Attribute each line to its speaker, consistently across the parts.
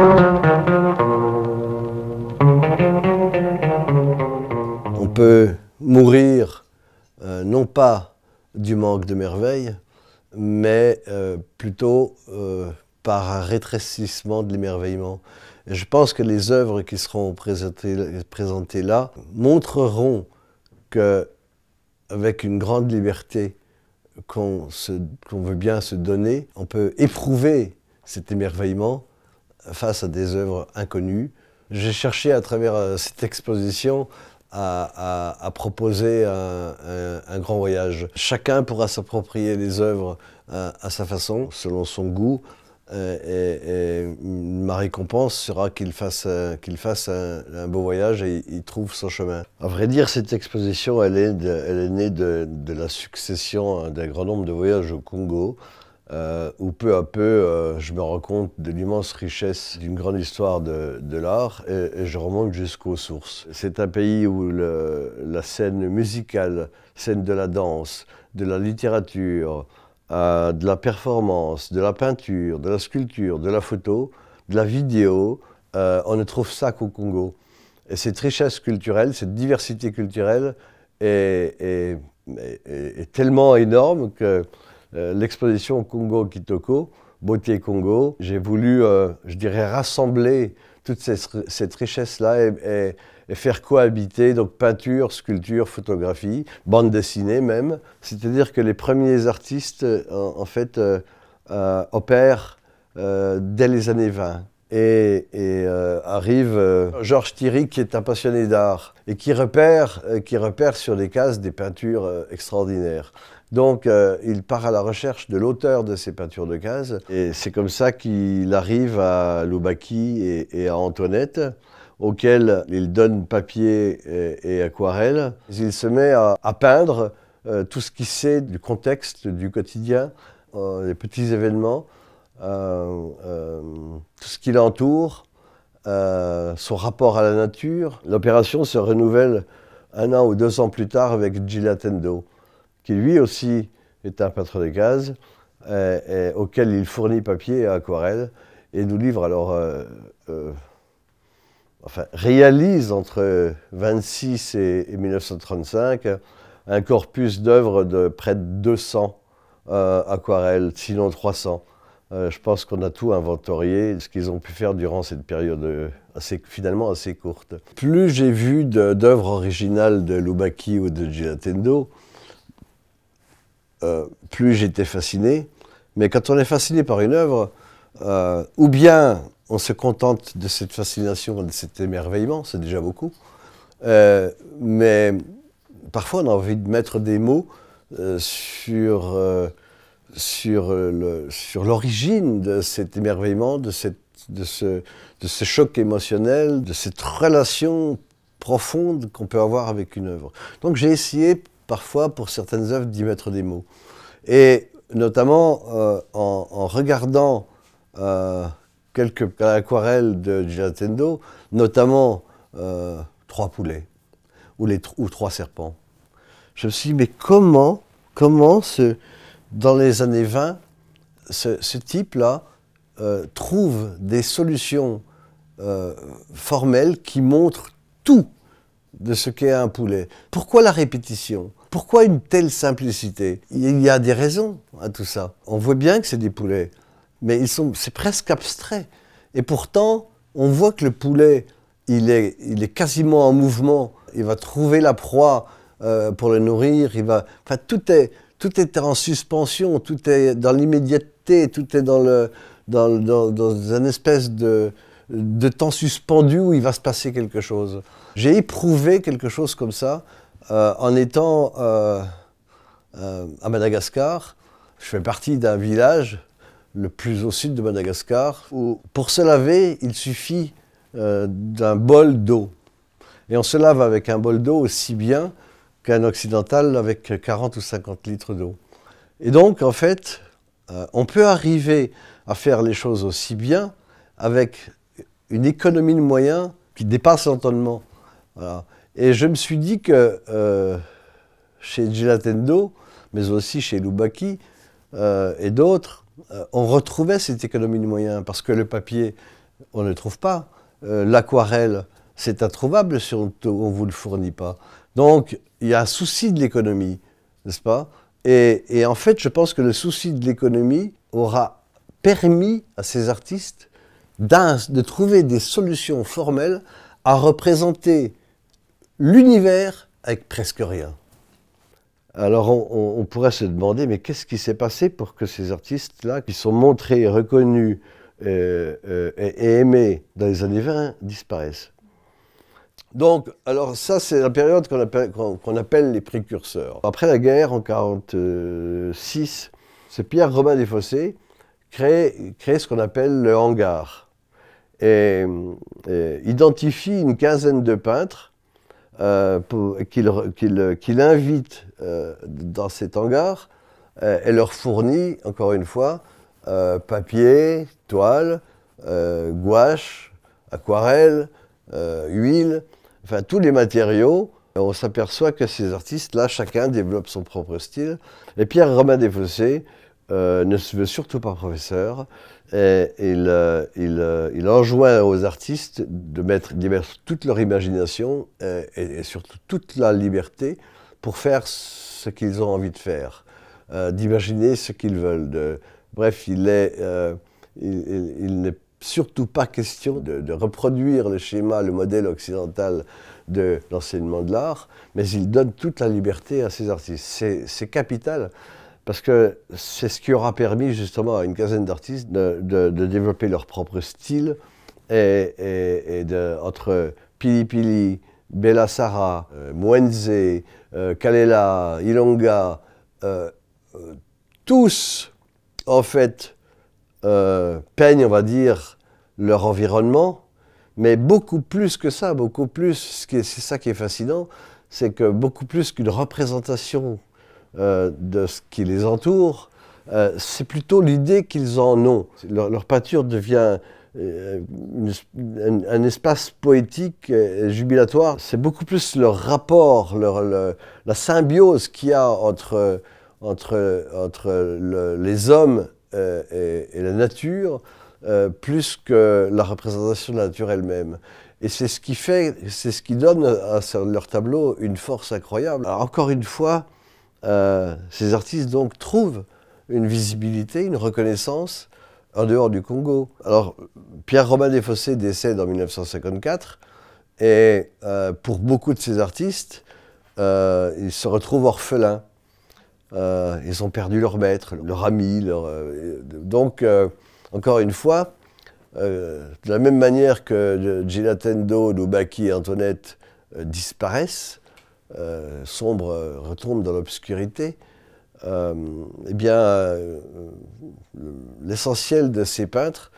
Speaker 1: On peut mourir euh, non pas du manque de merveille, mais euh, plutôt euh, par un rétrécissement de l'émerveillement. Je pense que les œuvres qui seront présentées, présentées là montreront que, avec une grande liberté qu'on veut bien se donner, on peut éprouver cet émerveillement face à des œuvres inconnues. J'ai cherché à travers euh, cette exposition à, proposer un, grand voyage. Chacun pourra s'approprier les œuvres euh, à, sa façon, selon son goût. Euh, et, ma récompense sera qu'il fasse, fasse un, beau voyage et il trouve son chemin. À vrai dire, cette exposition, elle est, elle est née de, de la succession d'un grand nombre de voyages au Congo. Euh, où peu à peu, euh, je me rends compte de l'immense richesse d'une grande histoire de, l'art et, je remonte jusqu'aux sources. C'est un pays où la scène musicale, scène de la danse, de la littérature, euh, de la performance, de la peinture, de la sculpture, de la photo, de la vidéo, on ne trouve ça qu'au Congo. Et cette richesse culturelle, cette diversité culturelle est tellement énorme que euh, l'exposition Congo Kitoko, Beauté Congo. J'ai voulu, euh, je dirais, rassembler toute cette, richesse-là et, faire cohabiter donc peinture, sculpture, photographie, bande dessinée même. C'est-à-dire que les premiers artistes, en, fait, euh, opèrent dès les années 20. Et, arrive Georges Thierry qui est un passionné d'art et qui repère, qui repère sur les cases des peintures extraordinaires. Donc, euh, il part à la recherche de l'auteur de ces peintures de cases. Et c'est comme ça qu'il arrive à Loubaki et, à Antoinette, auxquels il donne papier et, aquarelle. Il se met à, peindre euh, tout ce qu'il sait du contexte du quotidien, euh, les petits événements, tout ce qui l'entoure, son rapport à la nature. L'opération se renouvelle un an ou deux ans plus tard avec Gilatendo qui lui aussi est un peintre de gaz, euh, auquel il fournit papier et aquarelle, et nous livre alors, euh, euh, enfin, réalise entre 26 et, 1935 un corpus d'œuvres de près de 200 aquarelles, sinon 300. je pense qu'on a tout inventorié, ce qu'ils ont pu faire durant cette période assez, finalement assez courte. Plus j'ai vu d'œuvres originales de Lubaki ou de Giatendo, euh, plus j'étais fasciné. Mais quand on est fasciné par une œuvre, euh, ou bien on se contente de cette fascination, de cet émerveillement, c'est déjà beaucoup. Euh, mais parfois on a envie de mettre des mots sur, sur, l'origine de cet émerveillement, de, ce, de ce choc émotionnel, de cette relation profonde qu'on peut avoir avec une œuvre. Donc j'ai essayé parfois pour certaines œuvres d'y mettre des mots. Et notamment euh, en, regardant euh, quelques aquarelles de Gilatendo, notamment euh, trois poulets ou, trois serpents. Je me suis dit, mais comment, comment ce, dans les années 20, ce, type-là trouve des solutions formelles qui montrent tout de ce qu'est un poulet? Pourquoi la répétition? Pourquoi une telle simplicité? Il y a des raisons à tout ça. On voit bien que c'est des poulets, mais ils sont, c'est presque abstrait. Et pourtant, on voit que le poulet, il est, il est quasiment en mouvement. Il va trouver la proie euh, pour le nourrir. Il va, enfin, tout est, tout est en suspension, tout est dans l'immédiateté, tout est dans le, dans, dans, dans espèce de, de temps suspendu où il va se passer quelque chose. J'ai éprouvé quelque chose comme ça en étant euh, euh, à Madagascar. Je fais partie d'un village le plus au sud de Madagascar où pour se laver, il suffit d'un bol d'eau. Et on se lave avec un bol d'eau aussi bien qu'un occidental avec 40 ou 50 litres d'eau. Et donc, en fait, on peut arriver à faire les choses aussi bien avec une économie de moyens qui dépasse l'entendement. Et je me suis dit que euh, chez Gilatendo, mais aussi chez Lubaki euh, et d'autres, euh, on retrouvait cette économie de moyens parce que le papier on ne trouve pas. L'aquarelle, c'est introuvable si on ne vous le fournit pas. Donc, il y a un souci de l'économie, n'est-ce pas? Et, en fait, je pense que le souci de l'économie aura permis à ces artistes de trouver des solutions formelles à représenter l'univers avec presque rien. Alors on, pourrait se demander, mais qu'est-ce qui s'est passé pour que ces artistes-là, qui sont montrés, reconnus euh, euh, et, aimés dans les années 20, disparaissent? Donc, alors ça, c'est la période qu'on appelle, les précurseurs. Après la guerre, en 1946, c'est Pierre Romain Desfossés crée, crée ce qu'on appelle le hangar et, identifie une quinzaine de peintres euh, qu'il invite euh, dans cet hangar euh, et leur fournit, encore une fois, papier, toile, gouache, aquarelle, huile, enfin tous les matériaux. On s'aperçoit que ces artistes-là, chacun développe son propre style. Et Pierre Romain Desfossés ne se veut surtout pas professeur. Euh, euh, il, enjoint aux artistes de mettre, toute leur imagination euh, et, surtout toute la liberté pour faire ce qu'ils ont envie de faire, d'imaginer ce qu'ils veulent. Bref, il n'est il, surtout pas question de, reproduire le schéma, le modèle occidental de l'enseignement de l'art, mais il donne toute la liberté à ces artistes. C'est capital parce que c'est ce qui aura permis justement à une quinzaine d'artistes de, développer leur propre style et, entre Pili Pili, Bella Sara, euh, Mwenze, euh, Kalela, Ilonga, euh, tous en fait peignent, on va dire, leur environnement, mais beaucoup plus que ça, beaucoup plus, c'est ça qui est fascinant, c'est que beaucoup plus qu'une représentation euh, de ce qui les entoure, euh, c'est plutôt l'idée qu'ils en ont. Leur, peinture devient euh, un, espace poétique et jubilatoire. C'est beaucoup plus leur rapport, leur, la symbiose qu'il y a entre, entre, entre les hommes et, la nature, plus que la représentation de la nature elle-même. Et c'est ce qui fait, c'est ce qui donne à leur tableau une force incroyable. encore une fois, euh, ces artistes donc trouvent une visibilité, une reconnaissance en dehors du Congo. Alors, Pierre-Romain Desfossés décède en 1954, et euh, pour beaucoup de ces artistes, euh, ils se retrouvent orphelins. ils ont perdu leur maître, leur ami. Donc, encore une fois, de la même manière que Ginatendo, Lubaki et Antoinette disparaissent, euh, sombre euh, retombe dans l'obscurité, euh, eh bien, l'essentiel de ces peintres,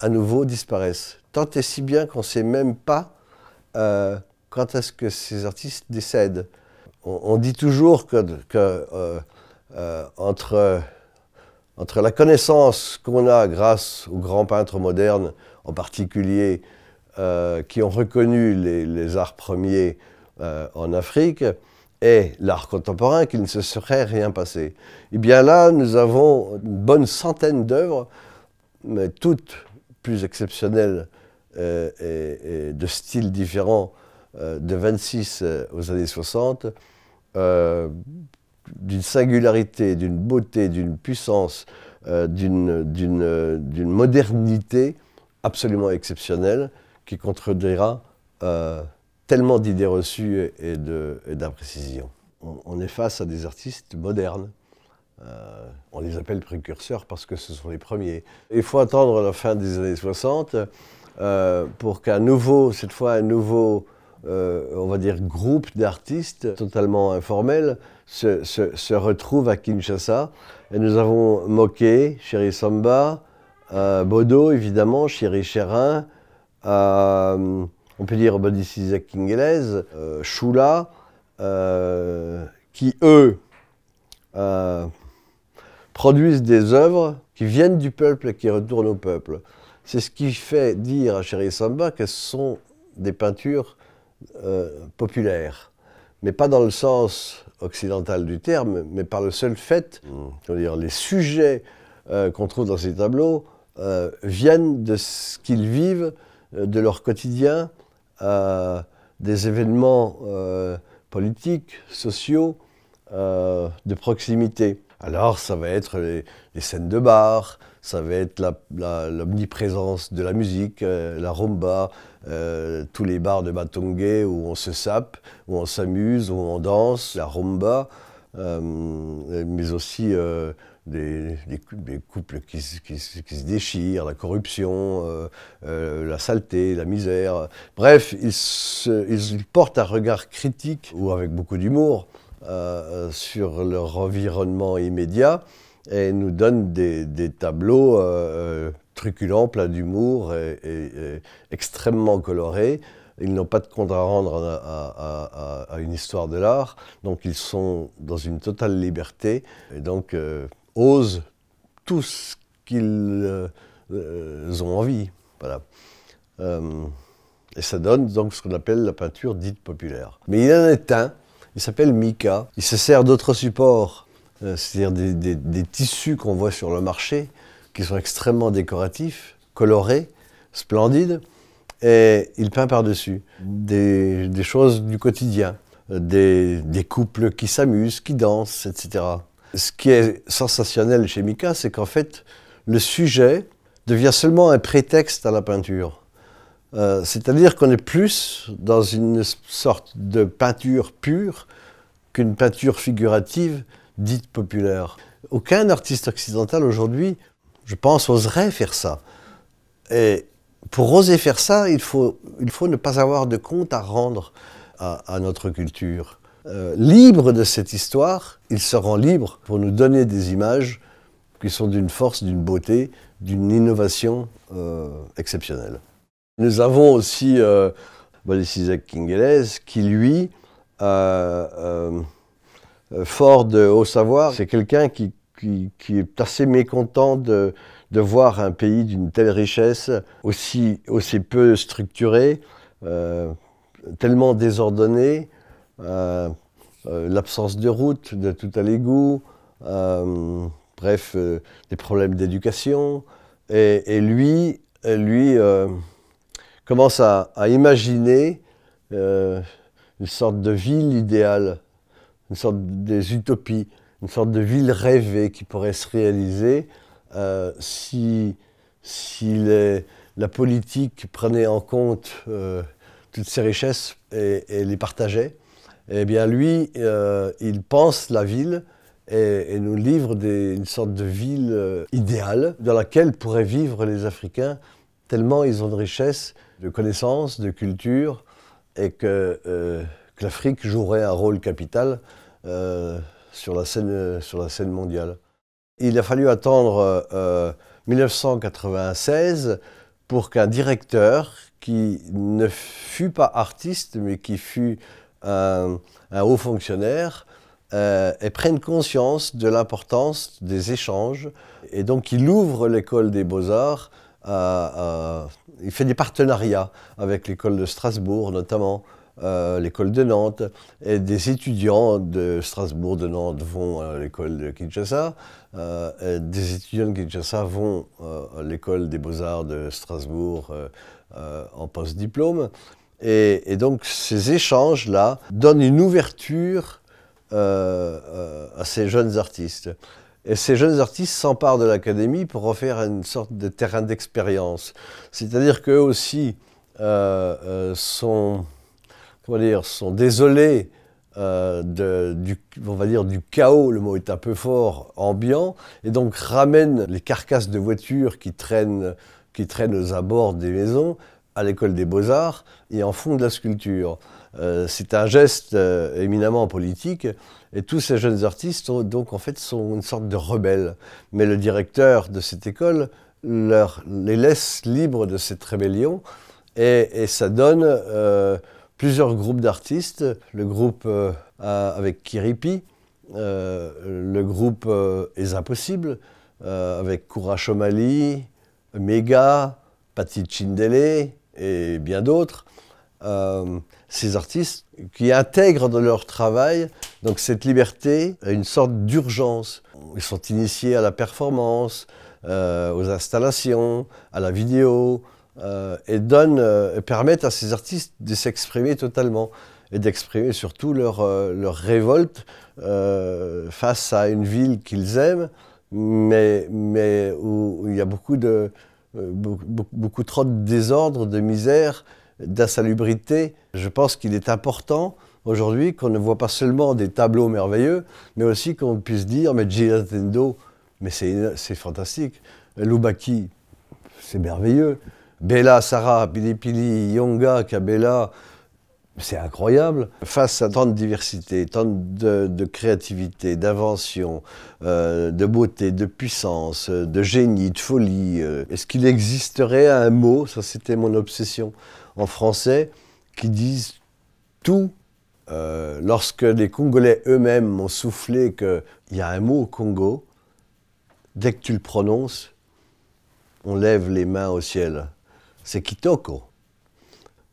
Speaker 1: à nouveau, disparaissent. Tant et si bien qu'on ne sait même pas quand est-ce que ces artistes décèdent. On, dit toujours que, entre, entre la connaissance qu'on a grâce aux grands peintres modernes, en particulier, qui ont reconnu les arts premiers euh, en Afrique et l'art contemporain qu'il ne se serait rien passé. Eh bien là, nous avons une bonne centaine d'œuvres, mais toutes plus exceptionnelles euh, et, de styles différents euh, de 26 aux années 60, d'une singularité, d'une beauté, d'une puissance, d'une modernité absolument exceptionnelle qui contredira tellement d'idées reçues et d'imprécisions. On, est face à des artistes modernes. Euh, on les appelle précurseurs parce que ce sont les premiers. Il faut attendre la fin des années 60 euh, pour qu'un nouveau, cette fois un nouveau, euh, on va dire, groupe d'artistes totalement informels se, se, retrouve à Kinshasa. Et nous avons Moquet, Chéri Samba, Bodo évidemment, Chéri Chérin, on peut dire Isaac Kingelez, euh, Shula, euh, qui eux euh, produisent des œuvres qui viennent du peuple et qui retournent au peuple. C'est ce qui fait dire à Chéri Samba que ce sont des peintures populaires, mais pas dans le sens occidental du terme, mais par le seul fait, dire, les sujets qu'on trouve dans ces tableaux viennent de ce qu'ils vivent, de leur quotidien, des événements politiques, sociaux, de proximité. Alors ça va être les, scènes de bar, ça va être l'omniprésence de la musique, euh, la rumba, euh, tous les bars de Batongé où on se sape, où on s'amuse, où on danse, la rumba, euh, mais aussi des, couples qui, se déchirent, la corruption, la saleté, la misère. Bref, ils portent un regard critique ou avec beaucoup d'humour euh, sur leur environnement immédiat et nous donnent des, tableaux euh, truculents, pleins d'humour et, extrêmement colorés. Ils n'ont pas de compte à rendre à, une histoire de l'art, donc ils sont dans une totale liberté et donc euh, osent tout ce qu'ils ont envie. Voilà. et ça donne donc ce qu'on appelle la peinture dite populaire. Mais il en est un il s'appelle Mika. Il se sert d'autres supports, euh, c'est-à-dire des, tissus qu'on voit sur le marché, qui sont extrêmement décoratifs, colorés, splendides, et il peint par-dessus des, choses du quotidien, des, couples qui s'amusent, qui dansent, etc. Ce qui est sensationnel chez Mika, c'est qu'en fait, le sujet devient seulement un prétexte à la peinture. Euh, c'est-à-dire qu'on est plus dans une sorte de peinture pure qu'une peinture figurative dite populaire. Aucun artiste occidental aujourd'hui, je pense, oserait faire ça. Et pour oser faire ça, il faut, ne pas avoir de compte à rendre à, notre culture. Euh, libre de cette histoire, il se rend libre pour nous donner des images qui sont d'une force, d'une beauté, d'une innovation euh, exceptionnelle. Nous avons aussi euh, Boris Isaac Kingelez, qui lui, euh, fort de haut savoir, c'est quelqu'un qui, est assez mécontent de, voir un pays d'une telle richesse, aussi peu structuré, tellement désordonné, l'absence de route, de tout à l'égout, bref, des problèmes d'éducation. Et, lui, lui commence à, imaginer euh, une sorte de ville idéale, une sorte des utopies, une sorte de ville rêvée qui pourrait se réaliser euh, si, si la politique prenait en compte euh, toutes ces richesses et, les partageait. Eh bien, lui, il pense la ville et, nous livre une sorte de ville idéale dans laquelle pourraient vivre les Africains tellement ils ont de richesses, de connaissances, de culture, et que, euh, l'Afrique jouerait un rôle capital euh, sur, la scène, sur la scène mondiale. Il a fallu attendre 1996 euh, pour qu'un directeur qui ne fut pas artiste, mais qui fut un, haut fonctionnaire, et prenne conscience de l'importance des échanges. Et donc il ouvre l'école des beaux-arts il fait des partenariats avec l'école de Strasbourg notamment, euh, l'école de Nantes, et des étudiants de Strasbourg, de Nantes vont à l'école de Kinshasa, euh, des étudiants de Kinshasa vont euh, à l'école des beaux-arts de Strasbourg en post-diplôme. Et, donc ces échanges-là donnent une ouverture à ces jeunes artistes. Et ces jeunes artistes s'emparent de l'académie pour en faire une sorte de terrain d'expérience. C'est-à-dire qu'eux aussi euh, euh, sont, comment dire, sont désolés euh, du, on va dire, du chaos, le mot est un peu fort, ambiant, et donc ramènent les carcasses de voitures qui traînent, qui traînent aux abords des maisons à l'école des beaux-arts et en font de la sculpture. Euh, c'est un geste euh, éminemment politique et tous ces jeunes artistes donc en fait sont une sorte de rebelles. Mais le directeur de cette école les laisse libres de cette rébellion et, ça donne euh, plusieurs groupes d'artistes. Le groupe avec Kiripi, le groupe Les Impossibles avec Koura Chomali, Mega, Patti Chindele et bien d'autres. Euh, ces artistes qui intègrent dans leur travail donc cette liberté, une sorte d'urgence. Ils sont initiés à la performance, aux installations, à la vidéo, et donnent, permettent à ces artistes de s'exprimer totalement et d'exprimer surtout leur, leur révolte face à une ville qu'ils aiment, mais, mais où il y a beaucoup, de, beaucoup, beaucoup trop de désordre, de misère, d'insalubrité. Je pense qu'il est important aujourd'hui qu'on ne voit pas seulement des tableaux merveilleux, mais aussi qu'on puisse dire, mais Ginatendo, mais c'est fantastique. Lubaki, c'est merveilleux. Bella, Sarah, Pili Pili, Yonga, Kabela, c'est incroyable. Face à tant de diversité, tant de, créativité, d'invention, euh, de beauté, de puissance, de génie, de folie, euh, est-ce qu'il existerait un mot, ça c'était mon obsession, en français, qui dise tout euh, lorsque les Congolais eux-mêmes m'ont soufflé qu'il y a un mot au Congo, dès que tu le prononces, on lève les mains au ciel. C'est Kitoko.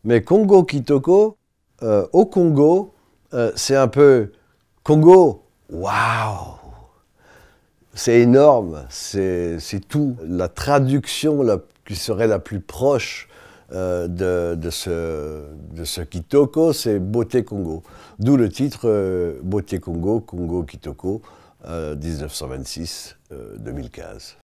Speaker 1: Mais Congo Kitoko, euh, au Congo, euh, c'est un peu Congo, waouh C'est énorme, c'est tout. La traduction qui serait la plus proche euh, de, ce, de ce Kitoko, c'est Beauté Congo. D'où le titre Beauté Congo, Congo Kitoko, 1926-2015.